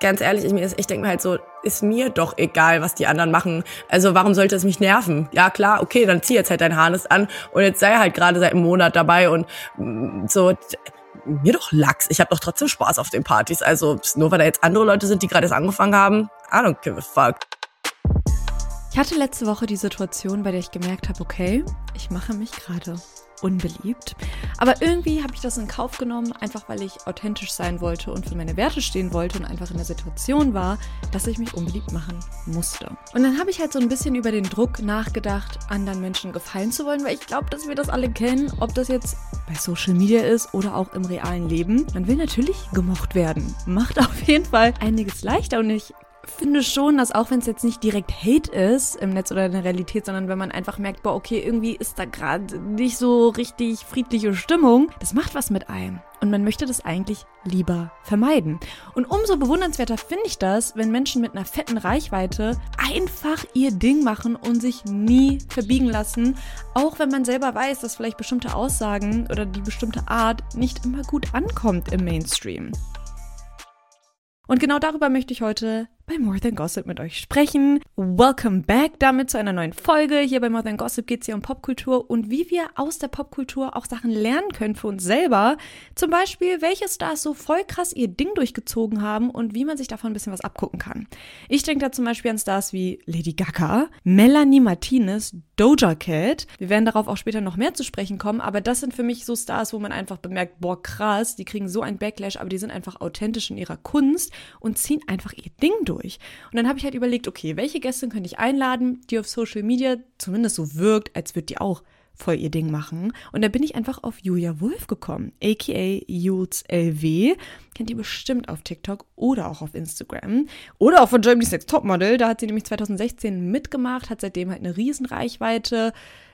ganz ehrlich, ich, ich denke mir halt so, ist mir doch egal, was die anderen machen. Also warum sollte es mich nerven? Ja klar, okay, dann zieh jetzt halt dein Harness an und jetzt sei halt gerade seit einem Monat dabei und mm, so mir doch Lachs. Ich habe doch trotzdem Spaß auf den Partys. Also nur weil da jetzt andere Leute sind, die gerade erst angefangen haben, I don't give a fuck. Ich hatte letzte Woche die Situation, bei der ich gemerkt habe, okay, ich mache mich gerade unbeliebt. Aber irgendwie habe ich das in Kauf genommen, einfach weil ich authentisch sein wollte und für meine Werte stehen wollte und einfach in der Situation war, dass ich mich unbeliebt machen musste. Und dann habe ich halt so ein bisschen über den Druck nachgedacht, anderen Menschen gefallen zu wollen, weil ich glaube, dass wir das alle kennen, ob das jetzt bei Social Media ist oder auch im realen Leben. Man will natürlich gemocht werden. Macht auf jeden Fall einiges leichter und ich finde schon, dass auch wenn es jetzt nicht direkt Hate ist im Netz oder in der Realität, sondern wenn man einfach merkt, boah, okay, irgendwie ist da gerade nicht so richtig friedliche Stimmung, das macht was mit einem. Und man möchte das eigentlich lieber vermeiden. Und umso bewundernswerter finde ich das, wenn Menschen mit einer fetten Reichweite einfach ihr Ding machen und sich nie verbiegen lassen, auch wenn man selber weiß, dass vielleicht bestimmte Aussagen oder die bestimmte Art nicht immer gut ankommt im Mainstream. Und genau darüber möchte ich heute bei More Than Gossip mit euch sprechen. Welcome back damit zu einer neuen Folge. Hier bei More Than Gossip geht es hier um Popkultur und wie wir aus der Popkultur auch Sachen lernen können für uns selber. Zum Beispiel, welche Stars so voll krass ihr Ding durchgezogen haben und wie man sich davon ein bisschen was abgucken kann. Ich denke da zum Beispiel an Stars wie Lady Gaga, Melanie Martinez, Doja Cat. Wir werden darauf auch später noch mehr zu sprechen kommen, aber das sind für mich so Stars, wo man einfach bemerkt, boah, krass, die kriegen so ein Backlash, aber die sind einfach authentisch in ihrer Kunst und ziehen einfach ihr Ding durch. Und dann habe ich halt überlegt, okay, welche Gäste könnte ich einladen, die auf Social Media zumindest so wirkt, als würde die auch voll ihr Ding machen. Und da bin ich einfach auf Julia Wolf gekommen, aka Jules LW. Kennt ihr bestimmt auf TikTok oder auch auf Instagram. Oder auch von Germany's Next Topmodel. Da hat sie nämlich 2016 mitgemacht, hat seitdem halt eine riesen Reichweite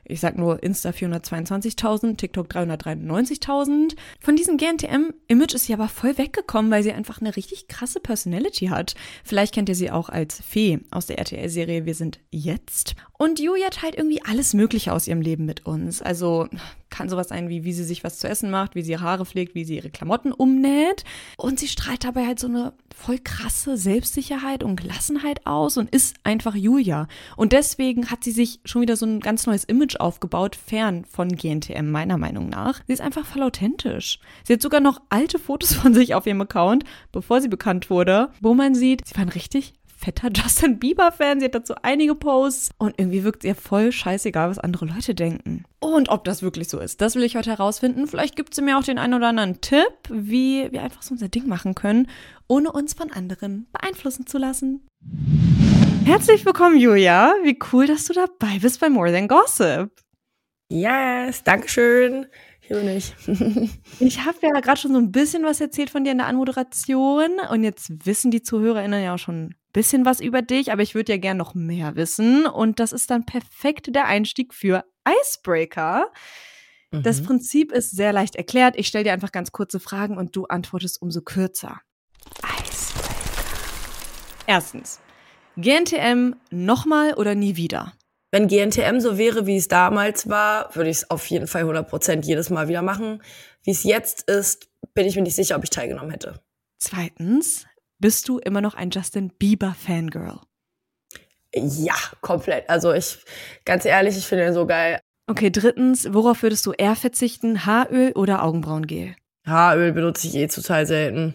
ich sag nur Insta 422.000, TikTok 393.000. Von diesem GNTM-Image ist sie aber voll weggekommen, weil sie einfach eine richtig krasse Personality hat. Vielleicht kennt ihr sie auch als Fee aus der RTL-Serie Wir sind jetzt. Und Julia teilt irgendwie alles Mögliche aus ihrem Leben mit uns. Also kann sowas sein, wie wie sie sich was zu essen macht, wie sie ihre Haare pflegt, wie sie ihre Klamotten umnäht. Und sie strahlt dabei halt so eine voll krasse Selbstsicherheit und Gelassenheit aus und ist einfach Julia. Und deswegen hat sie sich schon wieder so ein ganz neues Image aufgebaut, fern von GNTM, meiner Meinung nach. Sie ist einfach voll authentisch. Sie hat sogar noch alte Fotos von sich auf ihrem Account, bevor sie bekannt wurde, wo man sieht, sie war ein richtig fetter Justin Bieber-Fan. Sie hat dazu einige Posts und irgendwie wirkt ihr voll scheißegal, was andere Leute denken. Und ob das wirklich so ist, das will ich heute herausfinden. Vielleicht gibt sie mir auch den einen oder anderen Tipp, wie wir einfach so unser Ding machen können, ohne uns von anderen beeinflussen zu lassen. Herzlich willkommen, Julia. Wie cool, dass du dabei bist bei More Than Gossip. Yes, Dankeschön. Hier bin ich. ich habe ja gerade schon so ein bisschen was erzählt von dir in der Anmoderation und jetzt wissen die ZuhörerInnen ja auch schon bisschen was über dich, aber ich würde ja gern noch mehr wissen. Und das ist dann perfekt der Einstieg für Icebreaker. Mhm. Das Prinzip ist sehr leicht erklärt. Ich stelle dir einfach ganz kurze Fragen und du antwortest umso kürzer. Icebreaker. Erstens. GNTM nochmal oder nie wieder? Wenn GNTM so wäre, wie es damals war, würde ich es auf jeden Fall 100% jedes Mal wieder machen. Wie es jetzt ist, bin ich mir nicht sicher, ob ich teilgenommen hätte. Zweitens, bist du immer noch ein Justin Bieber Fangirl? Ja, komplett. Also ich, ganz ehrlich, ich finde ihn so geil. Okay, drittens, worauf würdest du eher verzichten? Haaröl oder Augenbrauengel? Haaröl benutze ich eh total selten.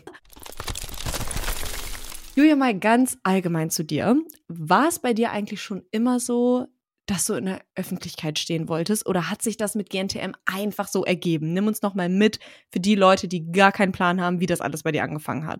Julia, mal ganz allgemein zu dir. War es bei dir eigentlich schon immer so, dass du in der Öffentlichkeit stehen wolltest? Oder hat sich das mit GNTM einfach so ergeben? Nimm uns noch mal mit für die Leute, die gar keinen Plan haben, wie das alles bei dir angefangen hat.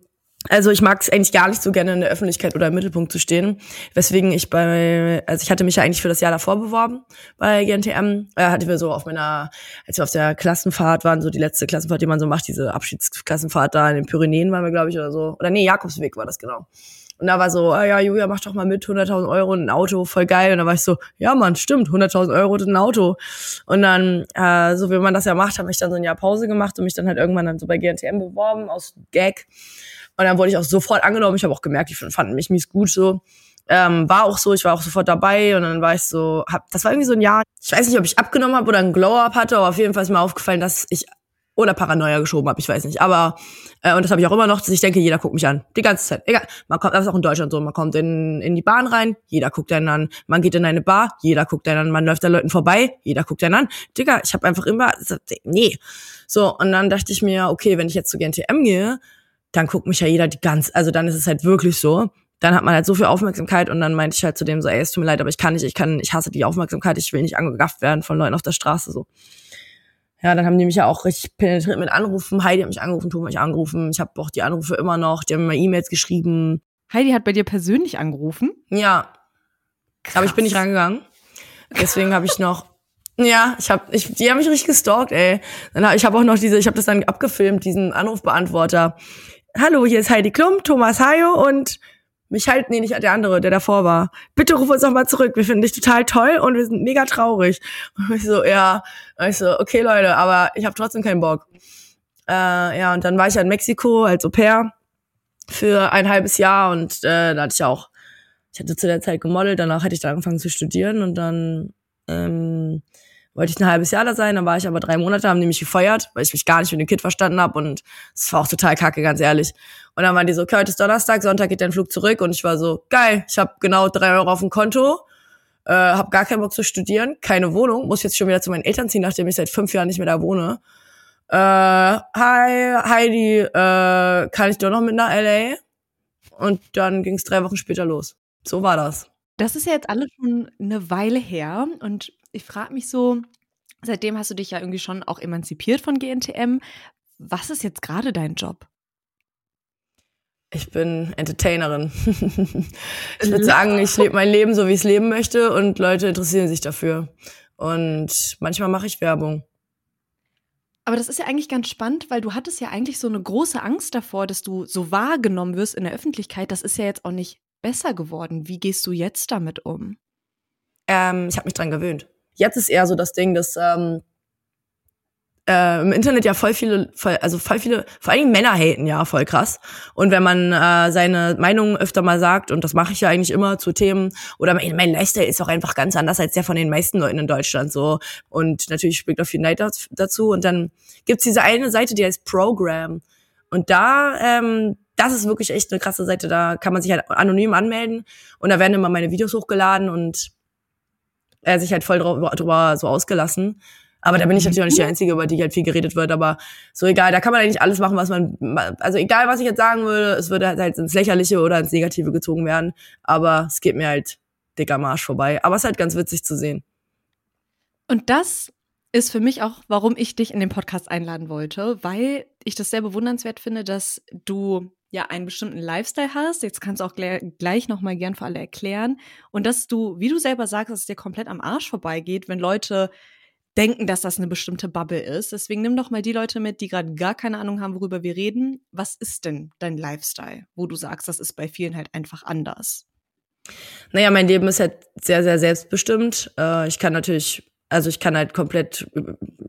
also ich mag es eigentlich gar nicht so gerne in der Öffentlichkeit oder im Mittelpunkt zu stehen, weswegen ich bei, also ich hatte mich ja eigentlich für das Jahr davor beworben bei GNTM, äh, hatte wir so auf meiner, als wir auf der Klassenfahrt waren, so die letzte Klassenfahrt, die man so macht, diese Abschiedsklassenfahrt da in den Pyrenäen waren wir, glaube ich, oder so, oder nee, Jakobsweg war das genau. Und da war so, ah ja, Julia, mach doch mal mit, 100.000 Euro und ein Auto, voll geil. Und da war ich so, ja Mann, stimmt, 100.000 Euro und ein Auto. Und dann, äh, so wie man das ja macht, habe ich dann so ein Jahr Pause gemacht und mich dann halt irgendwann dann so bei GNTM beworben, aus Gag. Und dann wurde ich auch sofort angenommen. Ich habe auch gemerkt, die fanden mich mies gut so. Ähm, war auch so, ich war auch sofort dabei und dann war ich so, hab, das war irgendwie so ein Jahr, ich weiß nicht, ob ich abgenommen habe oder ein Glow-Up hatte, aber auf jeden Fall ist mir aufgefallen, dass ich oder Paranoia geschoben habe, ich weiß nicht. Aber, äh, und das habe ich auch immer noch, dass ich denke, jeder guckt mich an. Die ganze Zeit. Egal. Man kommt, das ist auch in Deutschland so. Man kommt in, in die Bahn rein, jeder guckt einen an. Man geht in eine Bar, jeder guckt einen an. Man läuft an Leuten vorbei, jeder guckt einen an. Digga, ich habe einfach immer, nee. So, und dann dachte ich mir, okay, wenn ich jetzt zu GNTM gehe, dann guckt mich ja jeder die ganz, also dann ist es halt wirklich so. Dann hat man halt so viel Aufmerksamkeit und dann meinte ich halt zu dem so, ey, es tut mir leid, aber ich kann nicht, ich kann, ich hasse die Aufmerksamkeit, ich will nicht angegafft werden von Leuten auf der Straße, so. Ja, dann haben die mich ja auch richtig penetriert mit Anrufen. Heidi hat mich angerufen, Thomas mich angerufen. Ich habe auch die Anrufe immer noch. Die haben mir E-Mails geschrieben. Heidi hat bei dir persönlich angerufen? Ja. Krass. Aber ich bin nicht rangegangen. Deswegen habe ich noch ja, ich habe ich die haben mich richtig gestalkt, ey. Dann hab, ich habe auch noch diese ich habe das dann abgefilmt, diesen Anrufbeantworter. Hallo, hier ist Heidi Klum, Thomas Hayo und mich halt, nee, nicht der andere, der davor war. Bitte ruf uns noch mal zurück. Wir finden dich total toll und wir sind mega traurig. Und ich so, ja. Und ich so, okay, Leute, aber ich habe trotzdem keinen Bock. Äh, ja, und dann war ich ja in Mexiko als Au pair für ein halbes Jahr und äh, da hatte ich auch, ich hatte zu der Zeit gemodelt, danach hatte ich da angefangen zu studieren und dann ähm, wollte ich ein halbes Jahr da sein, dann war ich aber drei Monate, haben die mich gefeuert, weil ich mich gar nicht mit dem Kind verstanden habe und es war auch total kacke, ganz ehrlich. Und dann waren die so, okay, heute ist Donnerstag, Sonntag geht dein Flug zurück und ich war so, geil, ich habe genau drei Euro auf dem Konto, äh, habe gar keinen Bock zu studieren, keine Wohnung, muss jetzt schon wieder zu meinen Eltern ziehen, nachdem ich seit fünf Jahren nicht mehr da wohne. Äh, hi, Heidi, äh, kann ich doch noch mit nach LA? Und dann ging es drei Wochen später los. So war das. Das ist ja jetzt alles schon eine Weile her und ich frage mich so, seitdem hast du dich ja irgendwie schon auch emanzipiert von GNTM. Was ist jetzt gerade dein Job? Ich bin Entertainerin. ich würde sagen, ich lebe mein Leben so, wie ich es leben möchte und Leute interessieren sich dafür. Und manchmal mache ich Werbung. Aber das ist ja eigentlich ganz spannend, weil du hattest ja eigentlich so eine große Angst davor, dass du so wahrgenommen wirst in der Öffentlichkeit. Das ist ja jetzt auch nicht besser geworden. Wie gehst du jetzt damit um? Ähm, ich habe mich dran gewöhnt. Jetzt ist eher so das Ding, dass ähm, äh, im Internet ja voll viele, voll, also voll viele, vor allem Männer haten ja voll krass. Und wenn man äh, seine Meinung öfter mal sagt, und das mache ich ja eigentlich immer zu Themen, oder mein, mein Lifestyle ist auch einfach ganz anders als der von den meisten Leuten in Deutschland so. Und natürlich spielt auch viel Neid dazu. Und dann gibt's diese eine Seite, die heißt Program. Und da, ähm, das ist wirklich echt eine krasse Seite. Da kann man sich halt anonym anmelden und da werden immer meine Videos hochgeladen und er sich halt voll drüber, drüber so ausgelassen. Aber da bin ich natürlich auch nicht die Einzige, über die halt viel geredet wird. Aber so egal, da kann man eigentlich alles machen, was man, also egal, was ich jetzt sagen würde, es würde halt ins Lächerliche oder ins Negative gezogen werden. Aber es geht mir halt dicker Marsch vorbei. Aber es ist halt ganz witzig zu sehen. Und das ist für mich auch, warum ich dich in den Podcast einladen wollte, weil ich das sehr bewundernswert finde, dass du ja einen bestimmten Lifestyle hast. Jetzt kannst du auch gleich, gleich nochmal gern für alle erklären. Und dass du, wie du selber sagst, dass es dir komplett am Arsch vorbeigeht, wenn Leute denken, dass das eine bestimmte Bubble ist. Deswegen nimm doch mal die Leute mit, die gerade gar keine Ahnung haben, worüber wir reden. Was ist denn dein Lifestyle, wo du sagst, das ist bei vielen halt einfach anders? Naja, mein Leben ist halt sehr, sehr selbstbestimmt. Äh, ich kann natürlich also ich kann halt komplett äh,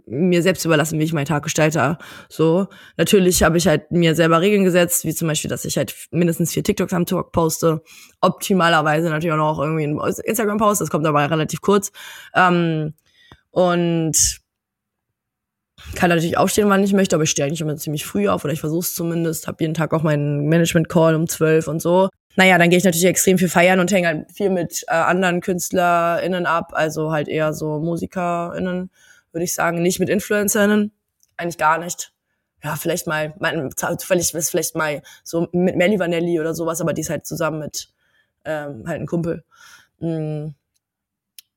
mir selbst überlassen, wie ich meinen Tag gestalte. So, natürlich habe ich halt mir selber Regeln gesetzt, wie zum Beispiel, dass ich halt mindestens vier TikToks am Tag poste. Optimalerweise natürlich auch noch irgendwie ein Instagram post, das kommt aber relativ kurz. Ähm, und kann natürlich aufstehen, wann ich möchte, aber ich stehe eigentlich immer ziemlich früh auf oder ich versuche es zumindest. Habe jeden Tag auch meinen Management-Call um zwölf und so. Naja, dann gehe ich natürlich extrem viel feiern und hänge halt viel mit äh, anderen KünstlerInnen ab, also halt eher so MusikerInnen, würde ich sagen, nicht mit InfluencerInnen, eigentlich gar nicht. Ja, vielleicht mal, mein, vielleicht ist vielleicht mal so mit Melly Vanelli oder sowas, aber die ist halt zusammen mit ähm, halt ein Kumpel. Mm,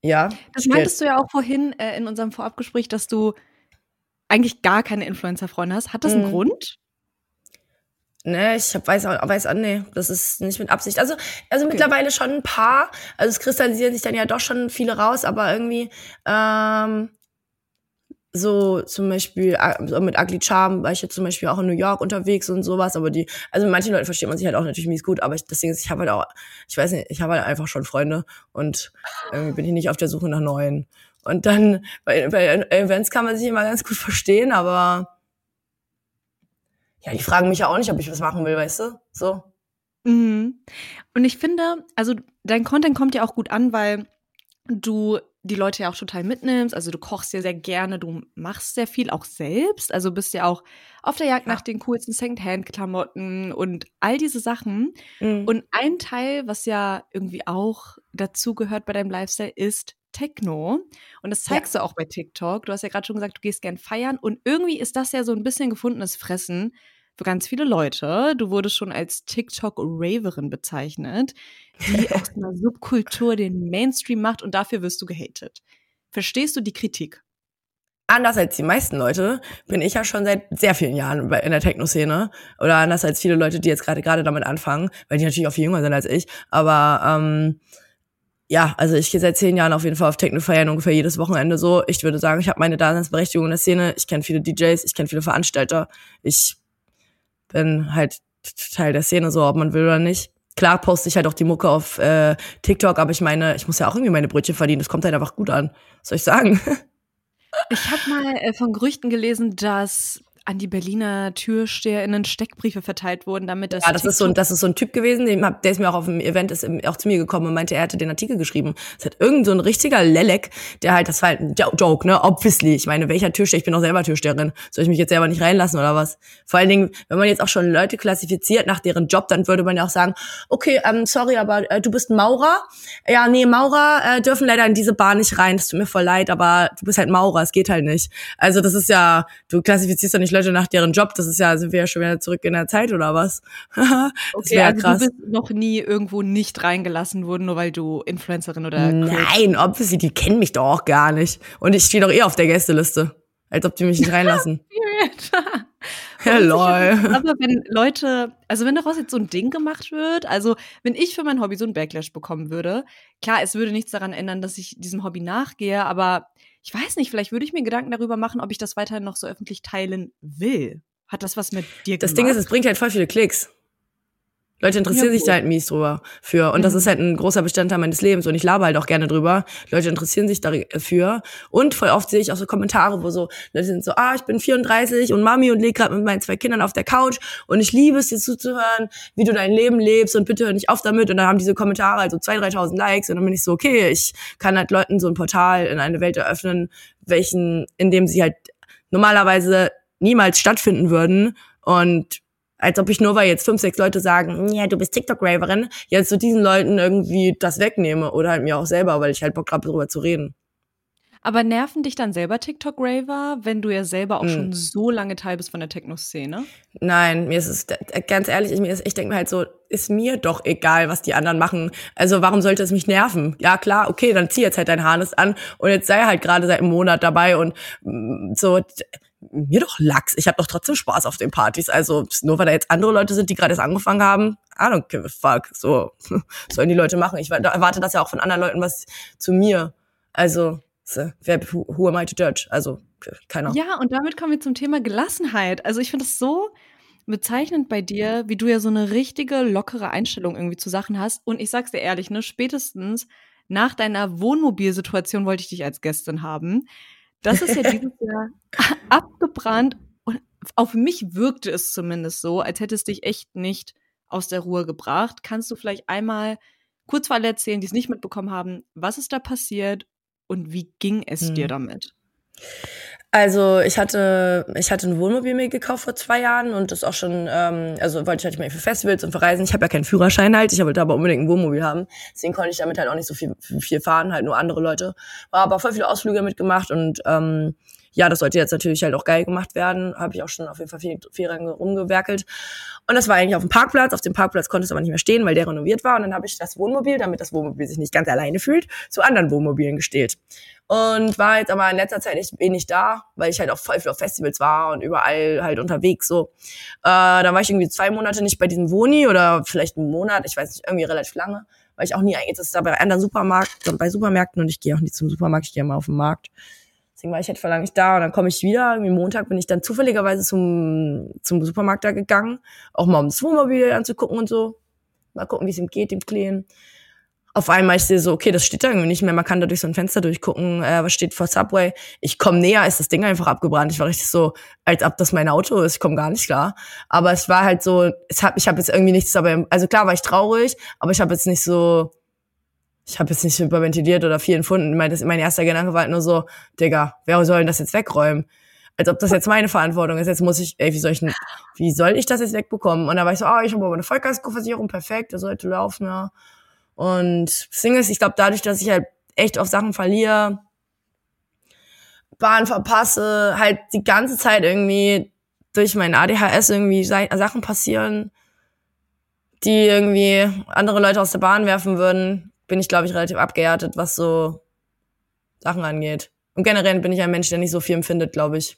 ja. Das meintest du ja auch vorhin äh, in unserem Vorabgespräch, dass du eigentlich gar keine Influencer-Freunde hast. Hat das einen mhm. Grund? Ne, ich hab, weiß, auch, weiß auch, nee, das ist nicht mit Absicht. Also, also okay. mittlerweile schon ein paar. Also es kristallisieren sich dann ja doch schon viele raus, aber irgendwie, ähm, so zum Beispiel äh, mit Ugly Charm war ich jetzt zum Beispiel auch in New York unterwegs und sowas, aber die, also mit manchen Leuten versteht man sich halt auch natürlich mies gut, aber ich, deswegen ist, ich habe halt auch, ich weiß nicht, ich habe halt einfach schon Freunde und irgendwie bin ich nicht auf der Suche nach neuen. Und dann bei, bei Events kann man sich immer ganz gut verstehen, aber ja, die fragen mich ja auch nicht, ob ich was machen will, weißt du? So. Mhm. Und ich finde, also dein Content kommt ja auch gut an, weil du die Leute ja auch total mitnimmst. Also du kochst ja sehr gerne, du machst sehr viel auch selbst. Also bist ja auch auf der Jagd ja. nach den coolsten Secondhand-Klamotten und all diese Sachen. Mhm. Und ein Teil, was ja irgendwie auch dazu gehört bei deinem Lifestyle, ist Techno. Und das zeigst ja. du auch bei TikTok. Du hast ja gerade schon gesagt, du gehst gern feiern. Und irgendwie ist das ja so ein bisschen gefundenes Fressen für ganz viele Leute. Du wurdest schon als TikTok-Raverin bezeichnet, die aus einer Subkultur den Mainstream macht und dafür wirst du gehatet. Verstehst du die Kritik? Anders als die meisten Leute bin ich ja schon seit sehr vielen Jahren in der Techno-Szene. Oder anders als viele Leute, die jetzt gerade gerade damit anfangen, weil die natürlich auch viel jünger sind als ich. Aber ähm, ja, also ich gehe seit zehn Jahren auf jeden Fall auf Techno feiern, ungefähr jedes Wochenende so. Ich würde sagen, ich habe meine Daseinsberechtigung in der Szene. Ich kenne viele DJs, ich kenne viele Veranstalter. Ich bin halt Teil der Szene, so ob man will oder nicht. Klar poste ich halt auch die Mucke auf äh, TikTok, aber ich meine, ich muss ja auch irgendwie meine Brötchen verdienen. Das kommt halt einfach gut an. Soll ich sagen? Ich habe mal äh, von Gerüchten gelesen, dass an die Berliner TürsteherInnen Steckbriefe verteilt wurden, damit das. Ja, das ist so, das ist so ein Typ gewesen, der ist mir auch auf dem Event ist auch zu mir gekommen und meinte, er hätte den Artikel geschrieben. Es hat irgend so ein richtiger Lelek, der halt, das war halt ein Joke, ne? Obviously. Ich meine, welcher Türsteher? Ich bin auch selber Türsteherin. Soll ich mich jetzt selber nicht reinlassen oder was? Vor allen Dingen, wenn man jetzt auch schon Leute klassifiziert nach deren Job, dann würde man ja auch sagen, okay, ähm, sorry, aber äh, du bist Maurer. Ja, nee, Maurer äh, dürfen leider in diese Bar nicht rein. Das tut mir voll leid, aber du bist halt Maurer, es geht halt nicht. Also das ist ja, du klassifizierst doch nicht Leute nach deren Job. Das ist ja, sind wir ja schon wieder zurück in der Zeit oder was? das okay, also krass. du bist noch nie irgendwo nicht reingelassen worden, nur weil du Influencerin oder Nein, obviously, die kennen mich doch auch gar nicht. Und ich stehe doch eh auf der Gästeliste. Als ob die mich nicht reinlassen. Ja, lol. Aber wenn Leute, also wenn daraus jetzt so ein Ding gemacht wird, also wenn ich für mein Hobby so ein Backlash bekommen würde, klar, es würde nichts daran ändern, dass ich diesem Hobby nachgehe, aber ich weiß nicht, vielleicht würde ich mir Gedanken darüber machen, ob ich das weiterhin noch so öffentlich teilen will. Hat das was mit dir das gemacht? Das Ding ist, es bringt halt voll viele Klicks. Leute interessieren ja, sich da halt mies drüber für. Und mhm. das ist halt ein großer Bestandteil meines Lebens. Und ich laber halt auch gerne drüber. Leute interessieren sich dafür. Und voll oft sehe ich auch so Kommentare, wo so Leute sind so, ah, ich bin 34 und Mami und lebe gerade mit meinen zwei Kindern auf der Couch und ich liebe es, dir zuzuhören, wie du dein Leben lebst und bitte hör nicht auf damit. Und dann haben diese Kommentare also 2.000, 3.000 Likes und dann bin ich so, okay, ich kann halt Leuten so ein Portal in eine Welt eröffnen, welchen, in dem sie halt normalerweise niemals stattfinden würden. Und als ob ich nur, weil jetzt fünf, sechs Leute sagen, ja, du bist TikTok-Raverin, jetzt zu so diesen Leuten irgendwie das wegnehme oder halt mir auch selber, weil ich halt Bock habe, darüber zu reden. Aber nerven dich dann selber TikTok-Raver, wenn du ja selber auch hm. schon so lange Teil bist von der Techno-Szene? Nein, mir ist es, ganz ehrlich, ich, ich denke mir halt so, ist mir doch egal, was die anderen machen. Also warum sollte es mich nerven? Ja klar, okay, dann zieh jetzt halt dein Harness an und jetzt sei halt gerade seit einem Monat dabei und mm, so mir doch Lachs. Ich habe doch trotzdem Spaß auf den Partys. Also nur weil da jetzt andere Leute sind, die gerade erst angefangen haben, I don't give a fuck. So sollen die Leute machen. Ich erwarte das ja auch von anderen Leuten was zu mir. Also wer who, am I to judge? Also keiner. Ja, und damit kommen wir zum Thema Gelassenheit. Also ich finde es so bezeichnend bei dir, wie du ja so eine richtige lockere Einstellung irgendwie zu Sachen hast. Und ich sag's dir ehrlich, ne, spätestens nach deiner Wohnmobilsituation wollte ich dich als Gästin haben. Das ist ja dieses Jahr abgebrannt und auf mich wirkte es zumindest so, als hätte es dich echt nicht aus der Ruhe gebracht. Kannst du vielleicht einmal kurz für alle erzählen, die es nicht mitbekommen haben, was ist da passiert und wie ging es hm. dir damit? Also ich hatte, ich hatte ein Wohnmobil mir gekauft vor zwei Jahren und das auch schon, ähm, also wollte ich halt mal für Festivals und für Reisen. Ich habe ja keinen Führerschein halt, ich wollte aber unbedingt ein Wohnmobil haben. Deswegen konnte ich damit halt auch nicht so viel, viel fahren, halt nur andere Leute. War aber voll viele Ausflüge mitgemacht und ähm, ja, das sollte jetzt natürlich halt auch geil gemacht werden. Habe ich auch schon auf jeden Fall viel, viel rumgewerkelt. Und das war eigentlich auf dem Parkplatz. Auf dem Parkplatz konnte es aber nicht mehr stehen, weil der renoviert war. Und dann habe ich das Wohnmobil, damit das Wohnmobil sich nicht ganz alleine fühlt, zu anderen Wohnmobilen gestellt. Und war jetzt aber in letzter Zeit echt wenig da, weil ich halt auch voll viel auf Festivals war und überall halt unterwegs so. Äh, da war ich irgendwie zwei Monate nicht bei diesem Woni oder vielleicht einen Monat, ich weiß nicht, irgendwie relativ lange, weil ich auch nie das ist da bei anderen Supermarkt, bei Supermärkten und ich gehe auch nie zum Supermarkt, ich gehe mal auf den Markt. Deswegen war ich halt verlangt nicht da und dann komme ich wieder. Irgendwie Montag bin ich dann zufälligerweise zum, zum Supermarkt da gegangen, auch mal um das Wohnmobil anzugucken und so. Mal gucken, wie es ihm geht, dem Kleen auf einmal ich sehe so, okay, das steht da irgendwie nicht mehr. Man kann da durch so ein Fenster durchgucken, äh, was steht vor Subway. Ich komme näher, ist das Ding einfach abgebrannt. Ich war richtig so, als ob das mein Auto ist. Ich komme gar nicht klar. Aber es war halt so, es hab, ich habe jetzt irgendwie nichts dabei. Also klar war ich traurig, aber ich habe jetzt nicht so, ich habe jetzt nicht überventiliert oder viel empfunden. Mein, das, mein erster Gedanke war halt nur so, Digga, wer soll denn das jetzt wegräumen? Als ob das jetzt meine Verantwortung ist. Jetzt muss ich, ey, wie soll ich, wie soll ich das jetzt wegbekommen? Und da war ich so, ah, oh, ich habe aber eine Vollkaskoversicherung, perfekt, das sollte laufen, ja. Und das Ding ist, ich glaube, dadurch, dass ich halt echt auf Sachen verliere, Bahn verpasse, halt die ganze Zeit irgendwie durch mein ADHS irgendwie Sachen passieren, die irgendwie andere Leute aus der Bahn werfen würden, bin ich, glaube ich, relativ abgehärtet, was so Sachen angeht. Und generell bin ich ein Mensch, der nicht so viel empfindet, glaube ich.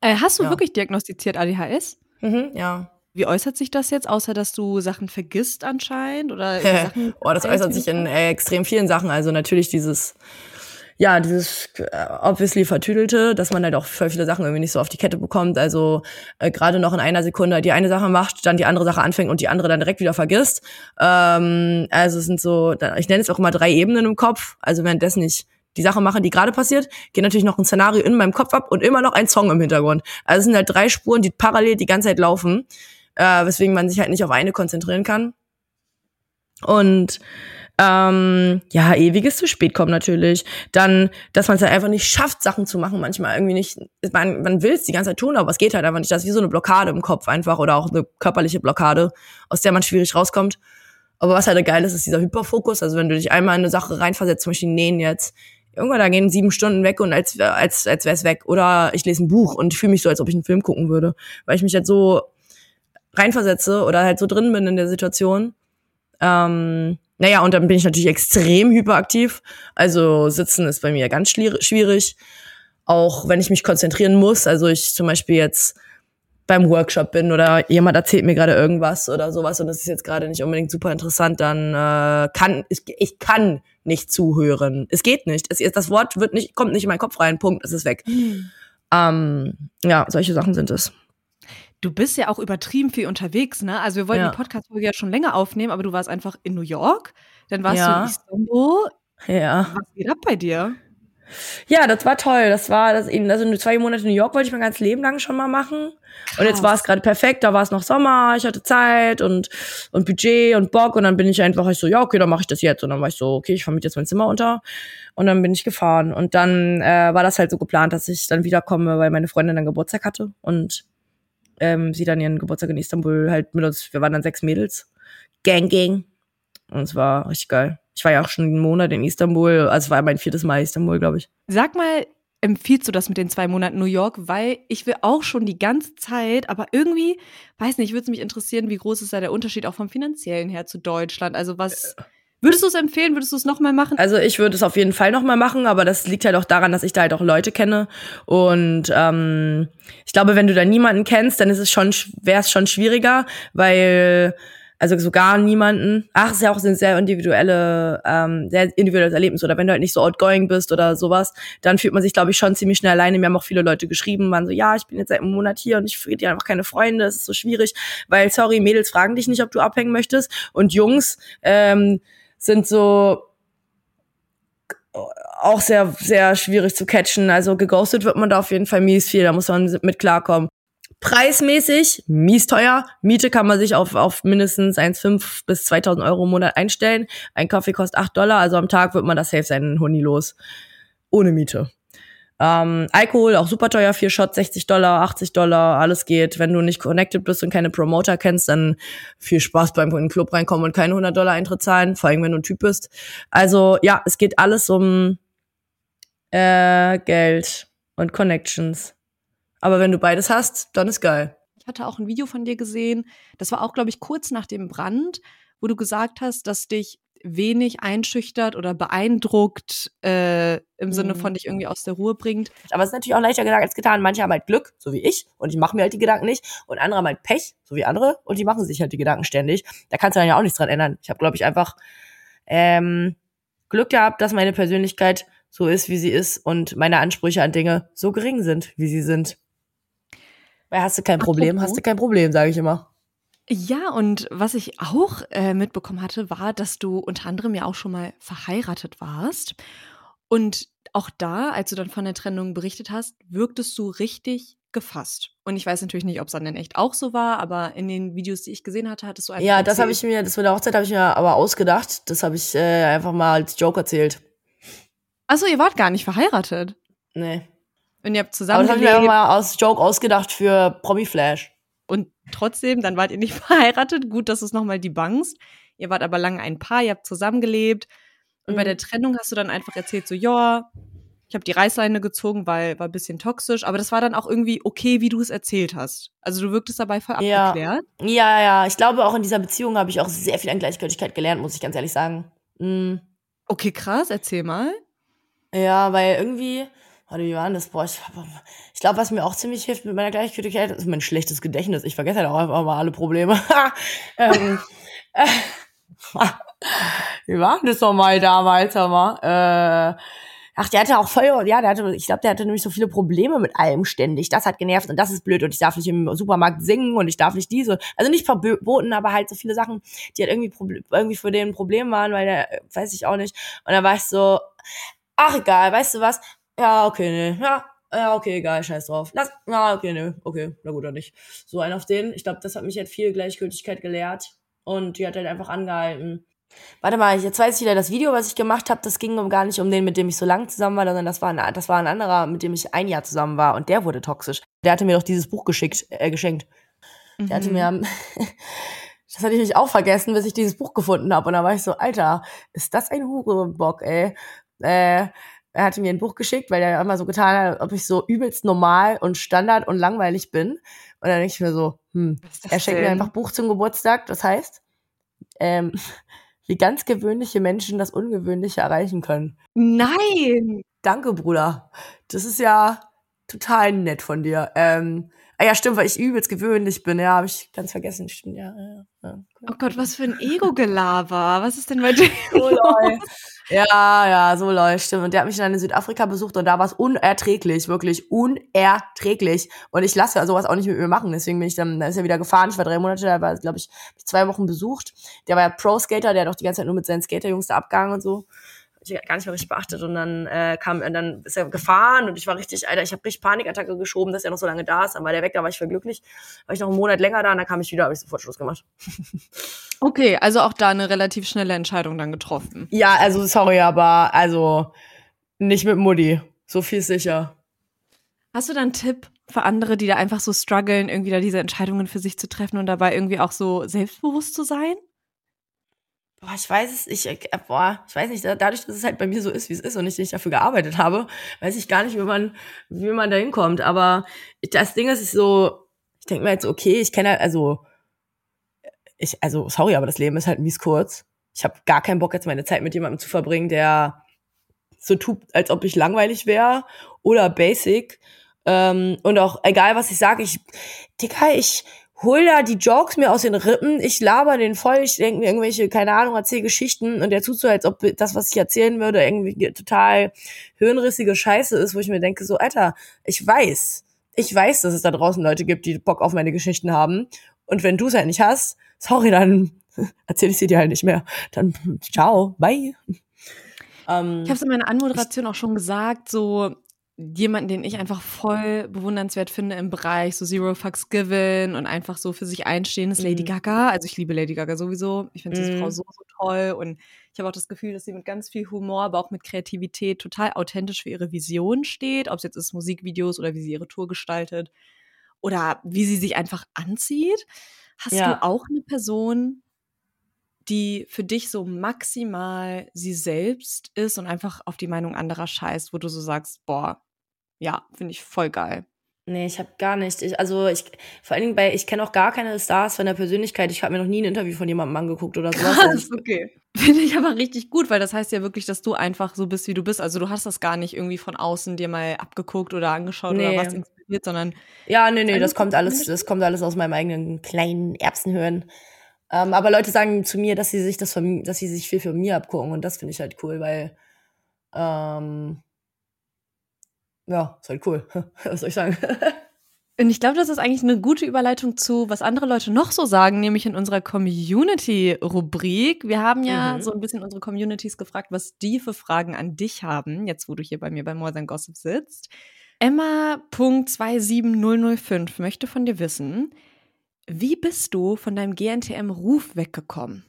Äh, hast du Ja. wirklich diagnostiziert ADHS? Mhm, ja. Wie äußert sich das jetzt, außer dass du Sachen vergisst anscheinend oder Sachen oh, das äußert sich in äh, extrem vielen Sachen. Also natürlich dieses, ja, dieses äh, obviously vertüdelte, dass man halt auch voll viele Sachen irgendwie nicht so auf die Kette bekommt. Also äh, gerade noch in einer Sekunde die eine Sache macht, dann die andere Sache anfängt und die andere dann direkt wieder vergisst. Ähm, also es sind so, ich nenne es auch immer drei Ebenen im Kopf. Also währenddessen ich die Sache mache, die gerade passiert, geht natürlich noch ein Szenario in meinem Kopf ab und immer noch ein Song im Hintergrund. Also es sind halt drei Spuren, die parallel die ganze Zeit laufen, äh, weswegen man sich halt nicht auf eine konzentrieren kann. Und ähm, ja, ewiges zu spät kommen natürlich. Dann, dass man es halt einfach nicht schafft, Sachen zu machen, manchmal irgendwie nicht. Man, man will es die ganze Zeit tun, aber es geht halt einfach nicht. Das ist wie so eine Blockade im Kopf einfach oder auch eine körperliche Blockade, aus der man schwierig rauskommt. Aber was halt geil ist, ist dieser Hyperfokus. Also wenn du dich einmal in eine Sache reinversetzt, zum Beispiel nähen jetzt, irgendwann da gehen sieben Stunden weg und als als als wäre es weg. Oder ich lese ein Buch und fühle mich so, als ob ich einen Film gucken würde, weil ich mich halt so reinversetze oder halt so drin bin in der Situation. Ähm, naja, und dann bin ich natürlich extrem hyperaktiv. Also sitzen ist bei mir ganz schwierig. Auch wenn ich mich konzentrieren muss. Also ich zum Beispiel jetzt beim Workshop bin oder jemand erzählt mir gerade irgendwas oder sowas und das ist jetzt gerade nicht unbedingt super interessant, dann äh, kann ich, ich kann nicht zuhören. Es geht nicht. Es, das Wort wird nicht, kommt nicht in meinen Kopf rein. Punkt. Es ist weg. Ähm, ja, solche Sachen sind es. Du bist ja auch übertrieben viel unterwegs, ne? Also wir wollten Ja. die Podcast-Folge ja schon länger aufnehmen, aber du warst einfach in New York, dann warst Ja. du in Istanbul. Ja. Was geht ab bei dir? Ja, das war toll. Das war das eben, also nur zwei Monate in New York wollte ich mein ganzes Leben lang schon mal machen. Und jetzt war es gerade perfekt, da war es noch Sommer, ich hatte Zeit und, und Budget und Bock und dann bin ich einfach ich so, ja, okay, dann mache ich das jetzt. Und dann war ich so, okay, ich vermiete jetzt mein Zimmer unter. Und dann bin ich gefahren. Und dann äh, war das halt so geplant, dass ich dann wiederkomme, weil meine Freundin dann Geburtstag hatte und ähm, sie dann ihren Geburtstag in Istanbul halt mit uns, wir waren dann sechs Mädels. Gang, gang. Und es war richtig geil. Ich war ja auch schon einen Monat in Istanbul, also war mein viertes Mal Istanbul, glaube ich. Sag mal, empfiehlst du das mit den zwei Monaten New York? Weil ich will auch schon die ganze Zeit, aber irgendwie, weiß nicht, würde es mich interessieren, wie groß ist da der Unterschied auch vom finanziellen her zu Deutschland? Also was, würdest du es empfehlen? Würdest du es nochmal machen? Also ich würde es auf jeden Fall nochmal machen, aber das liegt halt auch daran, dass ich da halt auch Leute kenne. Und ähm, ich glaube, wenn du da niemanden kennst, dann ist es schon, wäre es schon schwieriger, weil also sogar niemanden. Ach, ist ja auch ein sehr individuelle, ähm, sehr individuelles Erlebnis. Oder wenn du halt nicht so outgoing bist oder sowas, dann fühlt man sich, glaube ich, schon ziemlich schnell alleine. Mir haben auch viele Leute geschrieben, waren so, ja, ich bin jetzt seit einem Monat hier und ich finde einfach keine Freunde. Es ist so schwierig, weil sorry, Mädels fragen dich nicht, ob du abhängen möchtest. Und Jungs ähm, sind so auch sehr, sehr schwierig zu catchen. Also geghostet wird man da auf jeden Fall mies viel, da muss man mit klarkommen. Preismäßig mies teuer. Miete kann man sich auf, auf mindestens 1,5 bis 2000 Euro im Monat einstellen. Ein Kaffee kostet 8 Dollar, also am Tag wird man das safe sein Huni los. Ohne Miete. Ähm, Alkohol auch super teuer, vier Shots 60 Dollar, 80 Dollar, alles geht. Wenn du nicht connected bist und keine Promoter kennst, dann viel Spaß beim in den Club reinkommen und keine 100 Dollar Eintritt zahlen, vor allem wenn du ein Typ bist. Also ja, es geht alles um äh, Geld und Connections. Aber wenn du beides hast, dann ist geil. Ich hatte auch ein Video von dir gesehen, das war auch, glaube ich, kurz nach dem Brand, wo du gesagt hast, dass dich wenig einschüchtert oder beeindruckt äh, im Sinne Mhm. von dich irgendwie aus der Ruhe bringt. Aber es ist natürlich auch leichter gesagt als getan. Manche haben halt Glück, so wie ich, und ich mache mir halt die Gedanken nicht. Und andere haben halt Pech, so wie andere, und die machen sich halt die Gedanken ständig. Da kannst du dann ja auch nichts dran ändern. Ich habe, glaube ich, einfach ähm, Glück gehabt, dass meine Persönlichkeit so ist, wie sie ist und meine Ansprüche an Dinge so gering sind, wie sie sind. Weil hast du kein Problem, Apropos- hast du kein Problem, sage ich immer. Ja, und was ich auch äh, mitbekommen hatte, war, dass du unter anderem ja auch schon mal verheiratet warst. Und auch da, als du dann von der Trennung berichtet hast, wirktest du richtig gefasst. Und ich weiß natürlich nicht, ob es dann in echt auch so war, aber in den Videos, die ich gesehen hatte, hattest du einfach Ja, das habe ich mir, das mit der Hochzeit habe ich mir aber ausgedacht. Das habe ich äh, einfach mal als Joke erzählt. Achso, ihr wart gar nicht verheiratet. Nee. Und ihr habt Aber zusammen das habe ich mir einfach gelebt mal aus Joke ausgedacht für Promi Flash. und trotzdem, dann wart ihr nicht verheiratet. Gut, dass du es nochmal debunkst. Ihr wart aber lange ein Paar, ihr habt zusammengelebt. Und bei Mhm. der Trennung hast du dann einfach erzählt, so, ja, ich habe die Reißleine gezogen, weil war ein bisschen toxisch. Aber das war dann auch irgendwie okay, wie du es erzählt hast. Also du wirktest dabei voll Ja. abgeklärt. Ja, ja, ich glaube auch in dieser Beziehung habe ich auch sehr viel an Gleichgültigkeit gelernt, muss ich ganz ehrlich sagen. Mm, Okay, krass, erzähl mal. ja, weil irgendwie, warte, wie war denn das? Boah, ich, ich glaube, was mir auch ziemlich hilft mit meiner Gleichgültigkeit, ist mein schlechtes Gedächtnis. Ich vergesse halt auch einfach mal alle Probleme. ähm, äh, wie war denn das nochmal damals, hör mal? Äh, Ach, der hatte auch voll, ja, der hatte, ich glaube, der hatte nämlich so viele Probleme mit allem ständig. Das hat genervt und das ist blöd und ich darf nicht im Supermarkt singen und ich darf nicht diese, also nicht verboten, aber halt so viele Sachen, die halt irgendwie, irgendwie für den ein Problem waren, weil der, äh, weiß ich auch nicht. Und dann war ich so, ach egal, weißt du was? Ja, okay, nee, ja, ja, okay, egal, scheiß drauf. Lass, ja, okay, nee, okay, na gut, dann nicht. So ein auf den. Ich glaube, das hat mich halt viel Gleichgültigkeit gelehrt und die hat halt einfach angehalten. Warte mal, jetzt weiß ich wieder, das Video, was ich gemacht habe, das ging gar nicht um den, mit dem ich so lang zusammen war, sondern das war, ein, das war ein anderer, mit dem ich ein Jahr zusammen war und der wurde toxisch. Der hatte mir doch dieses Buch geschickt, äh, geschenkt. Der hatte mir, das hatte ich mich auch vergessen, bis ich dieses Buch gefunden habe. Und da war ich so, Alter, ist das ein Hurebock, ey? Äh, er hatte mir ein Buch geschickt, weil er immer so getan hat, ob ich so übelst normal und Standard und langweilig bin. Und dann denke ich mir so, hm, er schenkt mir einfach Buch zum Geburtstag. Das heißt, ähm, wie ganz gewöhnliche Menschen das Ungewöhnliche erreichen können. Nein! Danke, Bruder. Das ist ja total nett von dir. Ähm, ah ja, stimmt, weil ich übelst gewöhnlich bin. Ja, habe ich ganz vergessen. Stimmt, ja. ja, ja. Oh Gott, was für ein Ego-Gelaber. Was ist denn bei dir? So lol. Ja, ja, so stimmt. Und der hat mich dann in Südafrika besucht und da war es unerträglich, wirklich unerträglich. Und ich lasse sowas auch nicht mit mir machen. Deswegen bin ich dann, da ist er wieder gefahren. Ich war drei Monate, da war, glaube ich, zwei Wochen besucht. Der war ja Pro-Skater, der hat auch die ganze Zeit nur mit seinen Skaterjungs da abgegangen und so. Ich gar nicht mehr richtig beachtet und dann äh, kam und dann ist er gefahren und ich war richtig, Alter, ich habe richtig Panikattacke geschoben, dass er noch so lange da ist. Dann war der weg, da war ich voll glücklich. War ich noch einen Monat länger da und dann kam ich wieder, habe ich sofort Schluss gemacht. Okay, also auch da eine relativ schnelle Entscheidung dann getroffen. Ja, also sorry, aber also nicht mit Mutti. So viel ist sicher. Hast du da einen Tipp für andere, die da einfach so strugglen, irgendwie da diese Entscheidungen für sich zu treffen und dabei irgendwie auch so selbstbewusst zu sein? Boah, ich weiß es, ich, äh, boah, ich weiß nicht, da- dadurch, dass es halt bei mir so ist, wie es ist und ich nicht dafür gearbeitet habe, weiß ich gar nicht, wie man, wie man da hinkommt. Aber das Ding ist, ist so, ich denke mir jetzt, okay, ich kenne halt, also, ich, also, sorry, aber das Leben ist halt mies kurz. Ich habe gar keinen Bock, jetzt meine Zeit mit jemandem zu verbringen, der so tut, als ob ich langweilig wäre oder basic. Ähm, und auch egal, was ich sage, ich, Digga, ich hol da die Jokes mir aus den Rippen, ich laber den voll, ich denke mir irgendwelche, keine Ahnung, erzähl Geschichten und der tut so, als ob das, was ich erzählen würde, irgendwie total hirnrissige Scheiße ist, wo ich mir denke, so, Alter, ich weiß, ich weiß, dass es da draußen Leute gibt, die Bock auf meine Geschichten haben. Und wenn du es halt nicht hast, sorry, dann erzähl ich sie dir halt nicht mehr. Dann ciao, bye. Ähm, Ich habe es in meiner Anmoderation auch schon gesagt, so jemanden, den ich einfach voll bewundernswert finde im Bereich so Zero Fucks Given und einfach so für sich einstehen, ist Lady Mhm. Gaga. Also ich liebe Lady Gaga sowieso. Ich finde diese Mhm. Frau so, so toll und ich habe auch das Gefühl, dass sie mit ganz viel Humor, aber auch mit Kreativität total authentisch für ihre Vision steht, ob es jetzt ist Musikvideos oder wie sie ihre Tour gestaltet oder wie sie sich einfach anzieht. Hast Ja. du auch eine Person, die für dich so maximal sie selbst ist und einfach auf die Meinung anderer scheißt, wo du so sagst, boah, ja, finde ich voll geil. Nee, ich habe gar nicht. Ich, also ich vor allen Dingen bei, ich kenne auch gar keine Stars von der Persönlichkeit. Ich habe mir noch nie ein Interview von jemandem angeguckt oder sowas. Krass, okay. Finde ich aber richtig gut, weil das heißt ja wirklich, dass du einfach so bist, wie du bist. Also du hast das gar nicht irgendwie von außen dir mal abgeguckt oder angeschaut Nee. oder was inspiriert, sondern Ja, nee, nee, das kommt alles, das kommt alles aus meinem eigenen kleinen Erbsenhirn. Ähm, aber Leute sagen zu mir, dass sie sich das von, dass sie sich viel von mir abgucken und das finde ich halt cool, weil ähm, ja, ist halt cool. Was soll ich sagen? Und ich glaube, das ist eigentlich eine gute Überleitung zu, was andere Leute noch so sagen, nämlich in unserer Community-Rubrik. Wir haben ja Mhm. so ein bisschen unsere Communities gefragt, was die für Fragen an dich haben, jetzt wo du hier bei mir bei More Than Gossip sitzt. Emma.27005 möchte von dir wissen, wie bist du von deinem GNTM-Ruf weggekommen?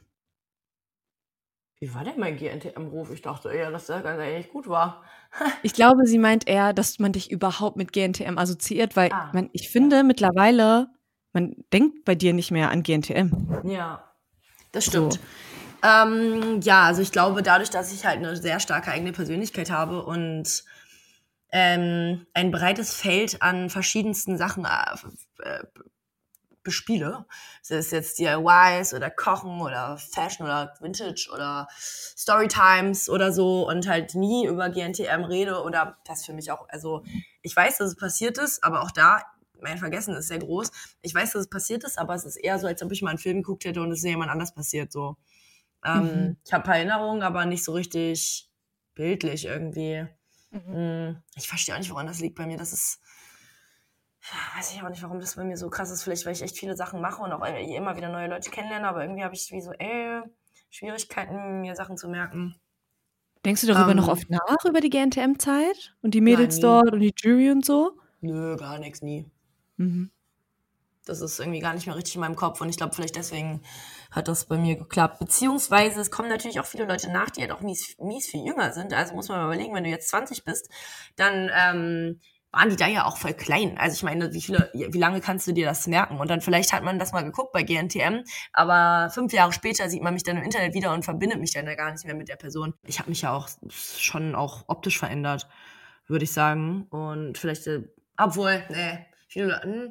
Wie war denn mein GNTM-Ruf? Ich dachte eher, dass der ganz eigentlich gut war. Ich glaube, sie meint eher, dass man dich überhaupt mit GNTM assoziiert, weil Ah, man, ich finde mittlerweile, man denkt bei dir nicht mehr an GNTM. Ja, das So. stimmt. Ähm, ja, also ich glaube, dadurch, dass ich halt eine sehr starke eigene Persönlichkeit habe und ähm, ein breites Feld an verschiedensten Sachen äh, äh, bespiele, sei es jetzt DIYs oder Kochen oder Fashion oder Vintage oder Storytimes oder so und halt nie über GNTM rede oder das für mich auch, also ich weiß, dass es passiert ist, aber auch da, mein Vergessen ist sehr groß. Ich weiß, dass es passiert ist, aber es ist eher so, als ob ich mal einen Film geguckt hätte und es ist jemand anders passiert, so. Ähm, Mhm. Ich habe ein paar Erinnerungen, aber nicht so richtig bildlich irgendwie. Mm, Ich verstehe auch nicht, woran das liegt bei mir. Das ist, weiß ich auch nicht, warum das bei mir so krass ist. Vielleicht, weil ich echt viele Sachen mache und auch immer wieder neue Leute kennenlerne, aber irgendwie habe ich wie so, ey, Schwierigkeiten, mir Sachen zu merken. Denkst du darüber Ähm, noch oft nach, über die GNTM-Zeit und die Mädels nie. dort und die Jury und so? Nö, gar nichts, nie. Mhm. Das ist irgendwie gar nicht mehr richtig in meinem Kopf und ich glaube, vielleicht deswegen hat das bei mir geklappt. Beziehungsweise es kommen natürlich auch viele Leute nach, die halt auch mies, mies viel jünger sind. Also muss man mal überlegen, wenn du jetzt 20 bist, dann ähm, waren die da ja auch voll klein. Also ich meine, wie viele, wie lange kannst du dir das merken? Und dann vielleicht hat man das mal geguckt bei GNTM, aber fünf Jahre später sieht man mich dann im Internet wieder und verbindet mich dann ja gar nicht mehr mit der Person. Ich habe mich ja auch schon auch optisch verändert, würde ich sagen. Und vielleicht, äh, obwohl, nee, viele Leute, hm,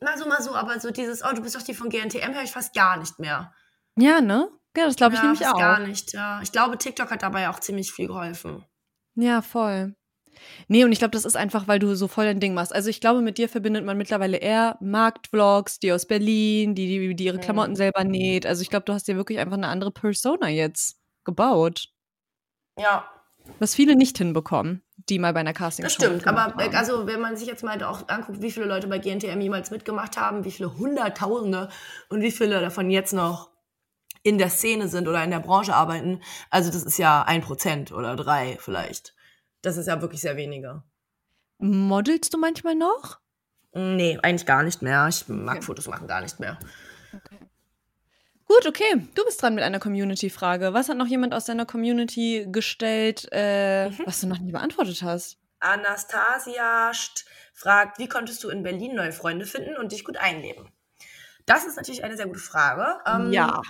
mal so, mal so, aber so dieses, oh, du bist doch die von GNTM, höre ich fast gar nicht mehr. Ja, ne? Ja, das glaube ich ja, nämlich auch. gar nicht, ja. Ich glaube, TikTok hat dabei auch ziemlich viel geholfen. Ja, voll. Nee, und ich glaube, das ist einfach, weil du so voll dein Ding machst. Also ich glaube, mit dir verbindet man mittlerweile eher Marktvlogs, die aus Berlin, die, die, die ihre Mhm. Klamotten selber näht. Also ich glaube, du hast dir wirklich einfach eine andere Persona jetzt gebaut. Ja, Was viele nicht hinbekommen, die mal bei einer Casting das stimmt. Aber äh, also, wenn man sich jetzt mal auch anguckt, wie viele Leute bei GNTM jemals mitgemacht haben, wie viele Hunderttausende und wie viele davon jetzt noch in der Szene sind oder in der Branche arbeiten, also das ist ja ein Prozent oder drei vielleicht. Das ist ja wirklich sehr wenige. Modelst du manchmal noch? Nee, eigentlich gar nicht mehr. Ich mag Okay. Fotos machen gar nicht mehr. Gut, okay. Du bist dran mit einer Community-Frage. Was hat noch jemand aus deiner Community gestellt, äh, Mhm. was du noch nie beantwortet hast? Anastasia st- fragt, wie konntest du in Berlin neue Freunde finden und dich gut einleben? Das ist natürlich eine sehr gute Frage. Ähm, ja.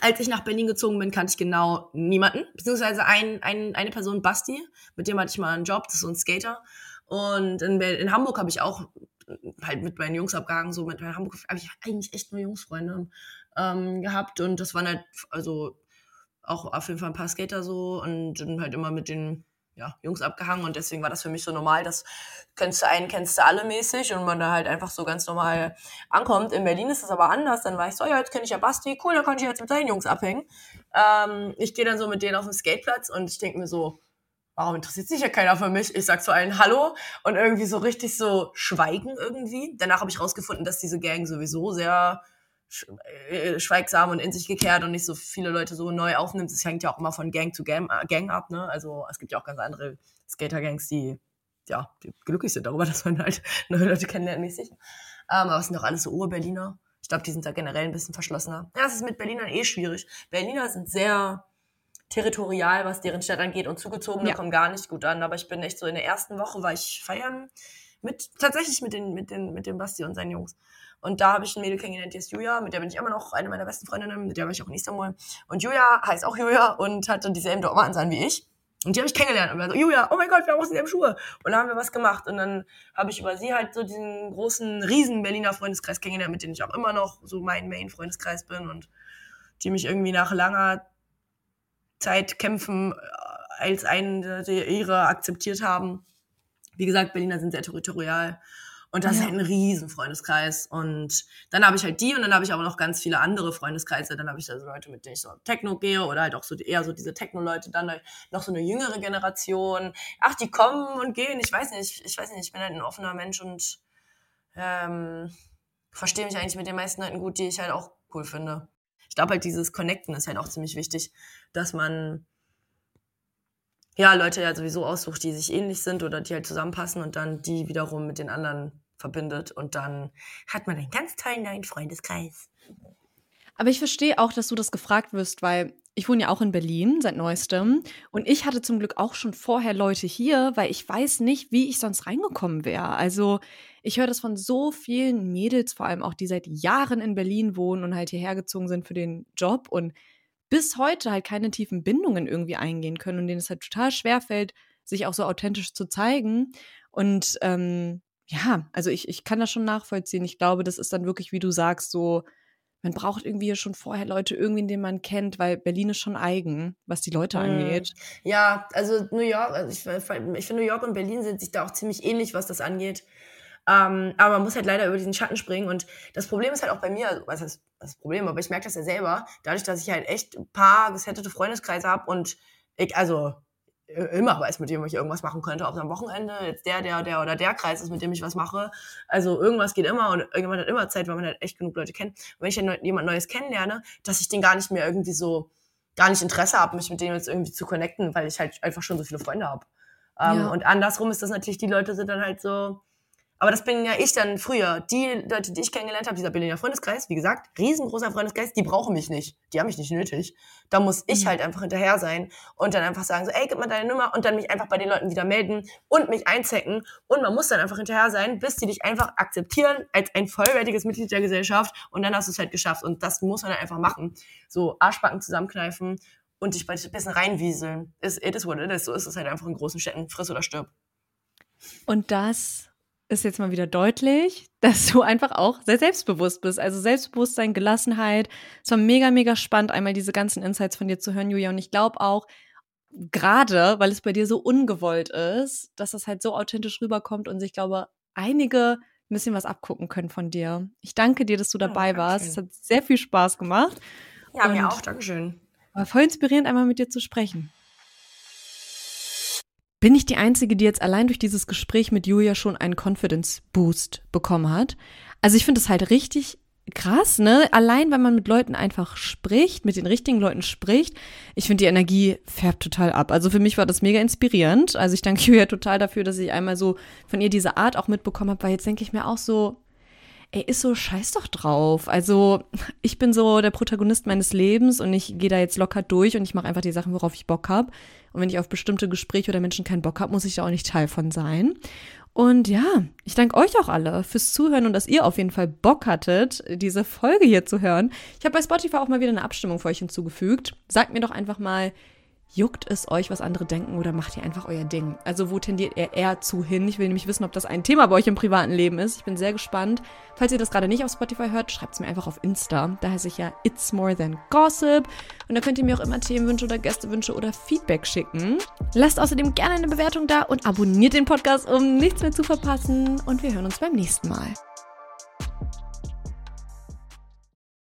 Als ich nach Berlin gezogen bin, kannte ich genau niemanden. Beziehungsweise ein, ein, eine Person, Basti, mit dem hatte ich mal einen Job, das ist so ein Skater. Und in, in Hamburg habe ich auch halt mit meinen Jungs abgehangen. So mit in Hamburg habe ich eigentlich echt nur Jungsfreunde ähm, gehabt. Und das waren halt, also auch auf jeden Fall ein paar Skater so und dann halt immer mit den ja, Jungs abgehangen und deswegen war das für mich so normal, dass kennst du einen, kennst du alle mäßig und man da halt einfach so ganz normal ankommt. In Berlin ist das aber anders, dann war ich so, ja, jetzt kenne ich ja Basti, cool, dann kann ich jetzt mit seinen Jungs abhängen. Ähm, ich gehe dann so mit denen auf den Skateplatz und ich denke mir so, warum interessiert sich ja keiner für mich? Ich sag zu allen Hallo und irgendwie so richtig so schweigen irgendwie. Danach habe ich rausgefunden, dass diese Gang sowieso sehr schweigsam und in sich gekehrt und nicht so viele Leute so neu aufnimmt. Es hängt ja auch immer von Gang zu Gang, äh, Gang ab, ne? Also es gibt ja auch ganz andere Skater-Gangs, die ja, die glücklich sind darüber, dass man halt neue Leute kennenlernt mäßig. Ähm, aber es sind doch alles so Ur-Berliner. Ich glaube, die sind da generell ein bisschen verschlossener. Ja, es ist mit Berlinern eh schwierig. Berliner sind sehr territorial, was deren Stadt angeht und zugezogene Ja. kommen gar nicht gut an. Aber ich bin echt so in der ersten Woche war ich feiern mit tatsächlich mit den mit den mit dem Basti und seinen Jungs. Und da habe ich ein Mädel kennengelernt, die ist Julia, mit der bin ich immer noch eine meiner besten Freundinnen, mit der war ich auch in Istanbul. Und Julia heißt auch Julia und hatte dieselben Dortmund an wie ich. Und die habe ich kennengelernt und war so, Julia, oh mein Gott, wir haben auch dieselben Schuhe. Und da haben wir was gemacht. Und dann habe ich über sie halt so diesen großen, riesen Berliner Freundeskreis kennengelernt, mit dem ich auch immer noch so mein Main-Freundeskreis bin und die mich irgendwie nach langer Zeit kämpfen äh, als eine der ihre akzeptiert haben. Wie gesagt, Berliner sind sehr territorial. Und das ist Ja. halt ein riesen Freundeskreis. Und dann habe ich halt die und dann habe ich aber noch ganz viele andere Freundeskreise. Dann habe ich da so Leute, mit denen ich so Techno gehe oder halt auch so eher so diese Techno-Leute. Dann halt noch so eine jüngere Generation. Ach, die kommen und gehen. Ich weiß nicht, ich weiß nicht, ich bin halt ein offener Mensch und ähm, verstehe mich eigentlich mit den meisten Leuten gut, die ich halt auch cool finde. Ich glaube halt, dieses Connecten ist halt auch ziemlich wichtig, dass man ja Leute ja sowieso aussucht, die sich ähnlich sind oder die halt zusammenpassen und dann die wiederum mit den anderen verbindet und dann hat man einen ganz tollen neuen Freundeskreis. Aber ich verstehe auch, dass du das gefragt wirst, weil ich wohne ja auch in Berlin seit neuestem und ich hatte zum Glück auch schon vorher Leute hier, weil ich weiß nicht, wie ich sonst reingekommen wäre. Also ich höre das von so vielen Mädels, vor allem auch, die seit Jahren in Berlin wohnen und halt hierher gezogen sind für den Job und bis heute halt keine tiefen Bindungen irgendwie eingehen können und denen es halt total schwer fällt, sich auch so authentisch zu zeigen. Und ähm, ja, also ich, ich kann das schon nachvollziehen. Ich glaube, das ist dann wirklich, wie du sagst, so, man braucht irgendwie schon vorher Leute, irgendwen, den man kennt, weil Berlin ist schon eigen, was die Leute Mm. angeht. Ja, also New York, also ich, ich finde New York und Berlin sind sich da auch ziemlich ähnlich, was das angeht. Ähm, aber man muss halt leider über diesen Schatten springen. Und das Problem ist halt auch bei mir, also, was heißt das Problem, aber ich merke das ja selber, dadurch, dass ich halt echt ein paar gesettete Freundeskreise habe und ich, also äh, immer weiß, mit dem ich irgendwas machen könnte, ob es am Wochenende jetzt der, der, der oder der Kreis ist, mit dem ich was mache. Also irgendwas geht immer und irgendjemand hat immer Zeit, weil man halt echt genug Leute kennt. Und wenn ich dann jemand Neues kennenlerne, dass ich den gar nicht mehr irgendwie so, gar nicht Interesse habe, mich mit dem jetzt irgendwie zu connecten, weil ich halt einfach schon so viele Freunde habe. Ähm, Ja. Und andersrum ist das natürlich, die Leute sind dann halt so, aber das bin ja ich dann früher. Die Leute, die ich kennengelernt habe, dieser Berliner Freundeskreis, wie gesagt, riesengroßer Freundeskreis, die brauchen mich nicht. Die haben mich nicht nötig. Da muss ich Mhm. halt einfach hinterher sein und dann einfach sagen so, ey, gib mal deine Nummer und dann mich einfach bei den Leuten wieder melden und mich einzecken. Und man muss dann einfach hinterher sein, bis die dich einfach akzeptieren als ein vollwertiges Mitglied der Gesellschaft und dann hast du es halt geschafft. Und das muss man dann einfach machen. So Arschbacken zusammenkneifen und dich bei ein bisschen reinwieseln. It is what it is. So ist es halt einfach in großen Städten. Friss oder stirb. Und das ist jetzt mal wieder deutlich, dass du einfach auch sehr selbstbewusst bist. Also Selbstbewusstsein, Gelassenheit. Es war mega, mega spannend, einmal diese ganzen Insights von dir zu hören, Julia. Und ich glaube auch, gerade weil es bei dir so ungewollt ist, dass das halt so authentisch rüberkommt und sich, glaube, einige ein bisschen was abgucken können von dir. Ich danke dir, dass du dabei danke warst. Es hat sehr viel Spaß gemacht. Ja, mir Und- auch. Dankeschön. War voll inspirierend, einmal mit dir zu sprechen. Bin ich die Einzige, die jetzt allein durch dieses Gespräch mit Julia schon einen Confidence Boost bekommen hat? Also ich finde es halt richtig krass, ne? Allein, wenn man mit Leuten einfach spricht, mit den richtigen Leuten spricht. Ich finde, die Energie färbt total ab. Also für mich war das mega inspirierend. Also ich danke Julia total dafür, dass ich einmal so von ihr diese Art auch mitbekommen habe, weil jetzt denke ich mir auch so, ey, ist so scheiß doch drauf. Also, ich bin so der Protagonist meines Lebens und ich gehe da jetzt locker durch und ich mache einfach die Sachen, worauf ich Bock habe. Und wenn ich auf bestimmte Gespräche oder Menschen keinen Bock habe, muss ich da auch nicht Teil von sein. Und ja, ich danke euch auch alle fürs Zuhören und dass ihr auf jeden Fall Bock hattet, diese Folge hier zu hören. Ich habe bei Spotify auch mal wieder eine Abstimmung für euch hinzugefügt. Sagt mir doch einfach mal, Juckt es euch, was andere denken, oder macht ihr einfach euer Ding? Also wo tendiert ihr eher zu hin? Ich will nämlich wissen, ob das ein Thema bei euch im privaten Leben ist. Ich bin sehr gespannt. Falls ihr das gerade nicht auf Spotify hört, schreibt es mir einfach auf Insta. Da heiße ich ja It's More Than Gossip. Und da könnt ihr mir auch immer Themenwünsche oder Gästewünsche oder Feedback schicken. Lasst außerdem gerne eine Bewertung da und abonniert den Podcast, um nichts mehr zu verpassen. Und wir hören uns beim nächsten Mal.